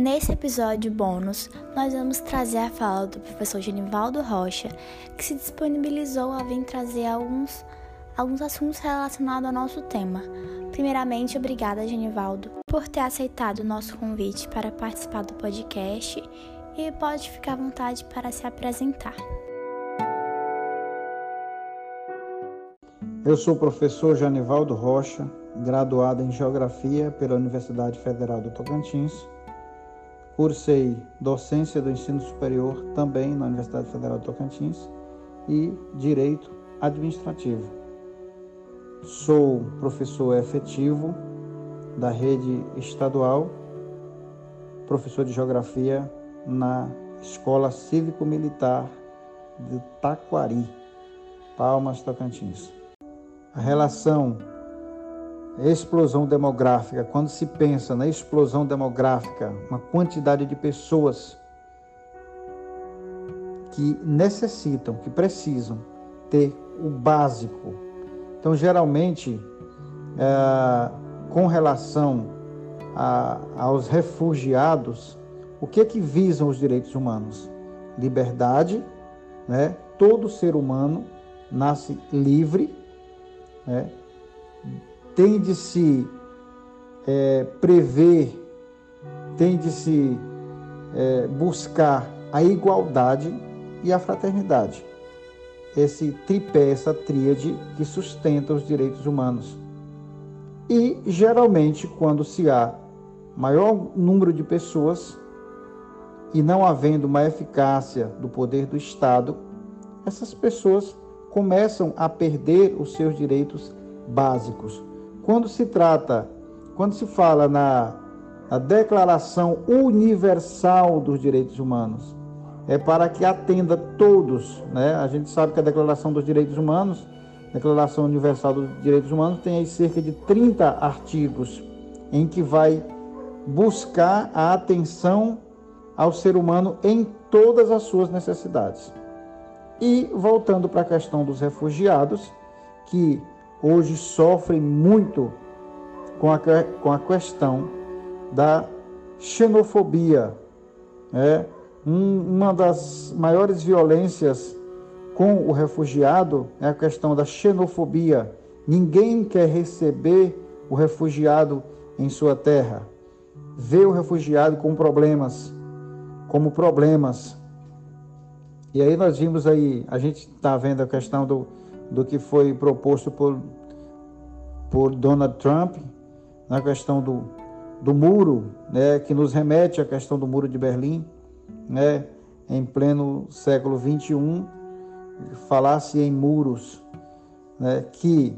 Nesse episódio bônus, nós vamos trazer a fala do professor Genivaldo Rocha, que se disponibilizou a vir trazer alguns, alguns assuntos relacionados ao nosso tema. Primeiramente, obrigada, Genivaldo, por ter aceitado o nosso convite para participar do podcast e pode ficar à vontade para se apresentar. Eu sou o professor Janivaldo Rocha, graduado em Geografia pela Universidade Federal do Tocantins. Cursei docência do ensino superior também na Universidade Federal do Tocantins e Direito Administrativo. Sou professor efetivo da rede estadual, professor de Geografia na Escola Cívico-Militar de Taquari, Palmas, Tocantins a relação explosão demográfica, quando se pensa na explosão demográfica, uma quantidade de pessoas que necessitam, que precisam ter o básico. Então, geralmente, é, com relação a, aos refugiados, o que é que visam os direitos humanos? Liberdade, né? Todo ser humano nasce livre né? Tem de se é, prever, tem de se é, buscar a igualdade e a fraternidade. Esse tripé, essa tríade que sustenta os direitos humanos. E, geralmente, quando se há maior número de pessoas e não havendo uma eficácia do poder do Estado, essas pessoas começam a perder os seus direitos básicos. Quando se trata, quando se fala na, na Declaração Universal dos Direitos Humanos, é para que atenda todos, né? A gente sabe que a Declaração dos Direitos Humanos, Declaração Universal dos Direitos Humanos, tem aí cerca de 30 artigos em que vai buscar a atenção ao ser humano em todas as suas necessidades. E voltando para a questão dos refugiados, que hoje sofrem muito com a, com a questão da xenofobia. É, um, uma das maiores violências com o refugiado é a questão da xenofobia. Ninguém quer receber o refugiado em sua terra. Vê o refugiado com problemas, como problemas. E aí nós vimos aí, a gente está vendo a questão do, do que foi proposto por, por Donald Trump, na questão do, do muro, né, que nos remete à questão do muro de Berlim, né, em pleno século 21, falasse em muros, né, que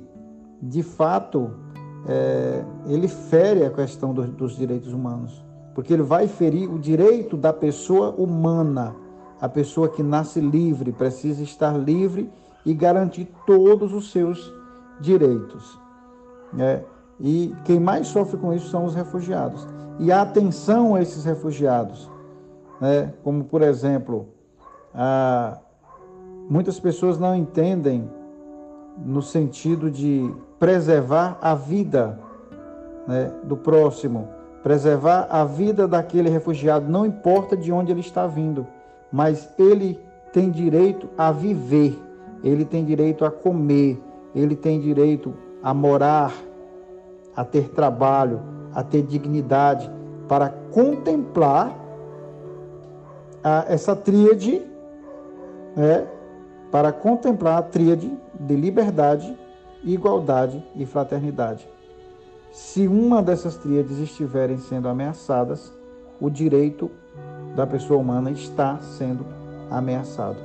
de fato é, ele fere a questão do, dos direitos humanos, porque ele vai ferir o direito da pessoa humana. A pessoa que nasce livre precisa estar livre e garantir todos os seus direitos. Né? E quem mais sofre com isso são os refugiados. E a atenção a esses refugiados, né? como por exemplo, a... muitas pessoas não entendem no sentido de preservar a vida né, do próximo, preservar a vida daquele refugiado, não importa de onde ele está vindo mas ele tem direito a viver, ele tem direito a comer, ele tem direito a morar, a ter trabalho, a ter dignidade, para contemplar a, essa tríade, né, para contemplar a tríade de liberdade, igualdade e fraternidade. Se uma dessas tríades estiverem sendo ameaçadas, o direito da pessoa humana está sendo ameaçado.